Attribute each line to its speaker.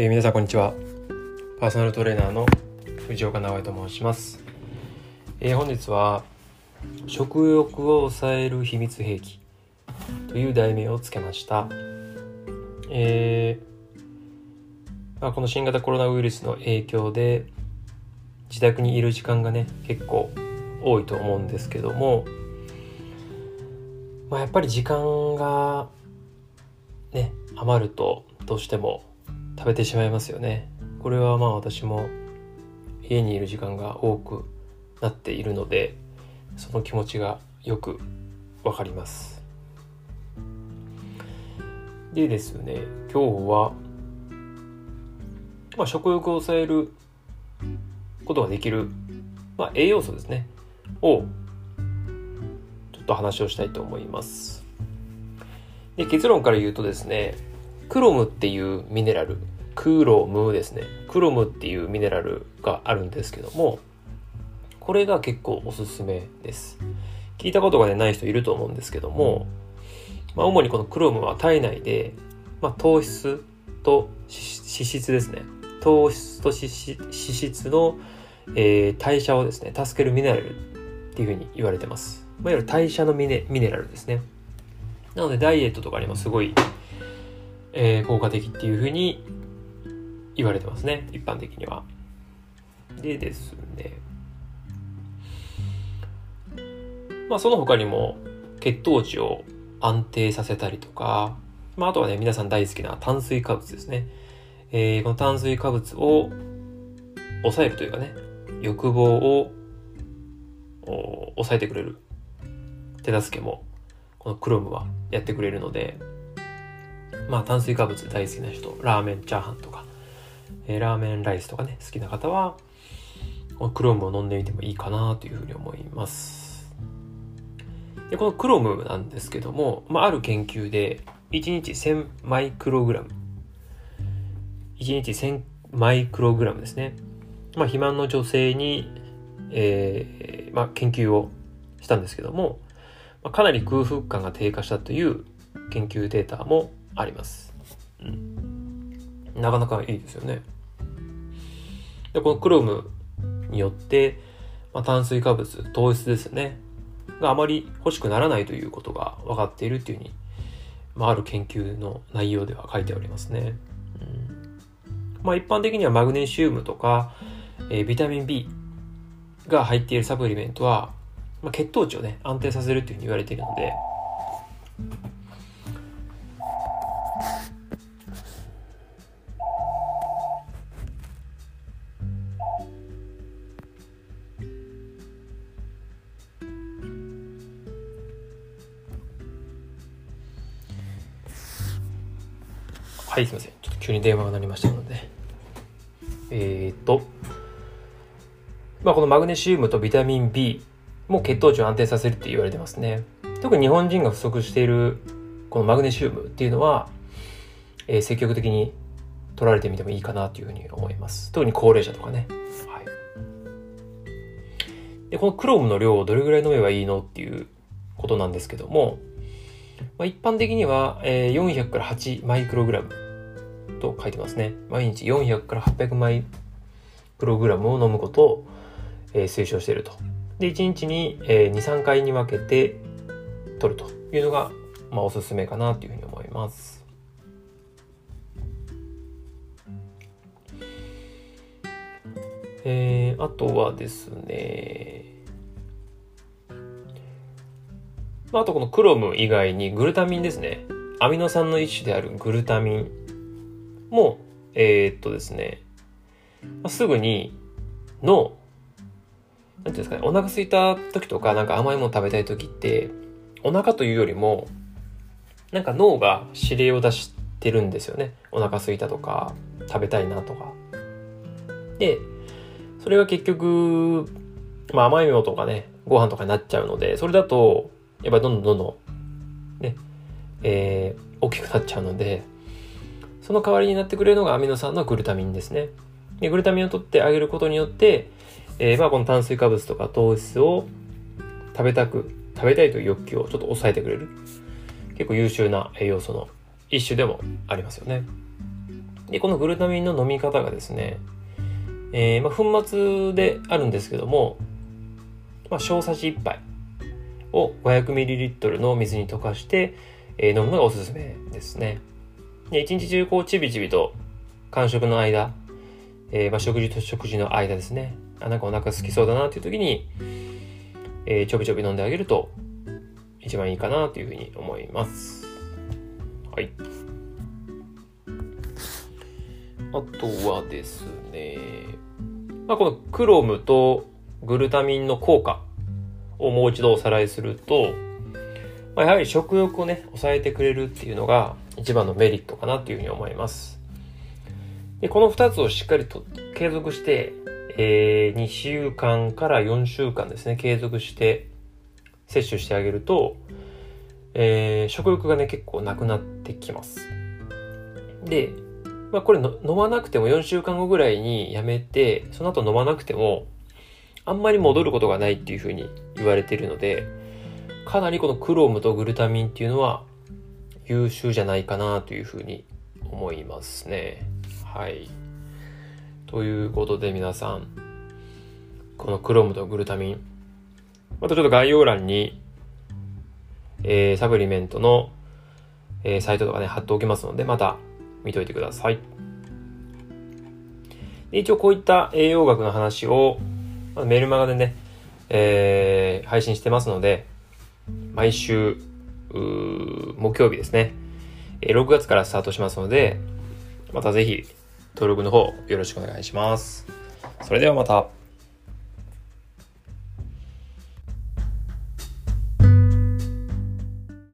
Speaker 1: えー、皆さんこんにちは。パーソナルトレーナーの藤岡直江と申します、えー、本日は食欲を抑える秘密兵器という題名をつけました。えー、まあ、この新型コロナウイルスの影響で自宅にいる時間がね結構多いと思うんですけども、まあ、やっぱり時間がね余るとどうしても食べてしまいますよね。これはまあ私も家にいる時間が多くなっているのでその気持ちがよくわかります。でですね今日は、まあ、食欲を抑えることができる、まあ、栄養素ですねをちょっと話をしたいと思います。で結論から言うとですねクロムっていうミネラル。クロムですね。クロムっていうミネラルがあるんですけどもこれが結構おすすめです。聞いたことが、ね、ない人いると思うんですけども、まあ、主にこのクロムは体内で、まあ、糖質と脂質ですね。糖質と脂質の、えー、代謝をですね助けるミネラルっていうふうに言われてます、まあ、いわゆる代謝のミネミネラルですね。なのでダイエットとかにもすごいえー、効果的っていうふうに言われてますね一般的には。でですね。まあその他にも血糖値を安定させたりとか、まあ、あとはね皆さん大好きな炭水化物ですね、えー、この炭水化物を抑えるというかね欲望を抑えてくれる。手助けもこのクロムはやってくれるのでまあ炭水化物大好きな人、ラーメンチャーハンとか、え、ラーメンライスとかね、好きな方は、クロームを飲んでみてもいいかなというふうに思います。で、このクロームなんですけども、まあ、ある研究で、1日1000マイクログラム。1日1000マイクログラムですね。まあ、肥満の女性に、えー、まあ、研究をしたんですけども、まあ、かなり空腹感が低下したという研究データもあります。うん。なかなかいいですよね。で、このクロムによって、まあ、炭水化物、糖質ですね。があまり欲しくならないということが分かっているっていうふうに、まあ、ある研究の内容では書いてありますね。うん、まあ、一般的にはマグネシウムとか、えー、ビタミン B が入っているサプリメントは、まあ、血糖値をね、安定させるっていうふうに言われているので、はい、すいません。ちょっと急に電話が鳴りましたので。えー、っと、まあ、このマグネシウムとビタミン B も血糖値を安定させるって言われてますね。特に日本人が不足しているこのマグネシウムっていうのは、えー、積極的に取られてみてもいいかなというふうに思います。特に高齢者とかね。はい。で、このクロームの量をどれぐらい飲めばいいのっていうことなんですけども、まあ、一般的には、えー、400から8マイクログラムと書いてますね。毎日400から800マイクログラムを飲むことを、えー、推奨していると。で、1日に、えー、2、3回に分けて取るというのが、まあ、おすすめかなというふうに思います。えー、あとはですね、まあ、あとこのクロム以外にグルタミンですね。アミノ酸の一種であるグルタミンも、えー、っとですね、まあ、すぐに脳、なんていうんですかね、お腹空いた時とか、なんか甘いもの食べたい時って、お腹というよりも、なんか脳が指令を出してるんですよね。お腹空いたとか、食べたいなとか。で、それが結局、まあ甘いものとかね、ご飯とかになっちゃうので、それだと、やっぱりどんどんどんどん、ね、えー、大きくなっちゃうので、その代わりになってくれるのがアミノ酸のグルタミンですね。でグルタミンを取ってあげることによって、えー、まあこの炭水化物とか糖質を食べたく、食べたいという欲求をちょっと抑えてくれる。結構優秀な栄養素の一種でもありますよね。で、このグルタミンの飲み方がですね、えー、まあ、粉末であるんですけども、まあ、小さじ1杯を 500ml の水に溶かして、えー、飲むのがおすすめですね。で、一日中こうちびちびと間食の間、えー、まあ、食事と食事の間ですね。あ、なんかお腹空きそうだなっていう時に、えー、ちょびちょび飲んであげると一番いいかなというふうに思います。はい。あとはですね、まあ、このクロムとグルタミンの効果をもう一度おさらいすると、まあ、やはり食欲をね、抑えてくれるっていうのが一番のメリットかなというふうに思います。で、この二つをしっかりと継続して、えー、2週間から4週間ですね、継続して摂取してあげると、えー、食欲がね、結構なくなってきます。で、まあこれの飲まなくても4週間後ぐらいにやめて、その後飲まなくても、あんまり戻ることがないっていうふうに言われているので、かなりこのクロームとグルタミンっていうのは優秀じゃないかなというふうに思いますね。はい。ということで皆さん、このクロームとグルタミン、またちょっと概要欄に、えー、サプリメントの、えー、サイトとかね、貼っておきますので、また見といてください。で一応こういった栄養学の話を、メルマガでね、えー、配信してますので、毎週、木曜日ですねえ。6月からスタートしますので、またぜひ登録の方よろしくお願いします。それではまた。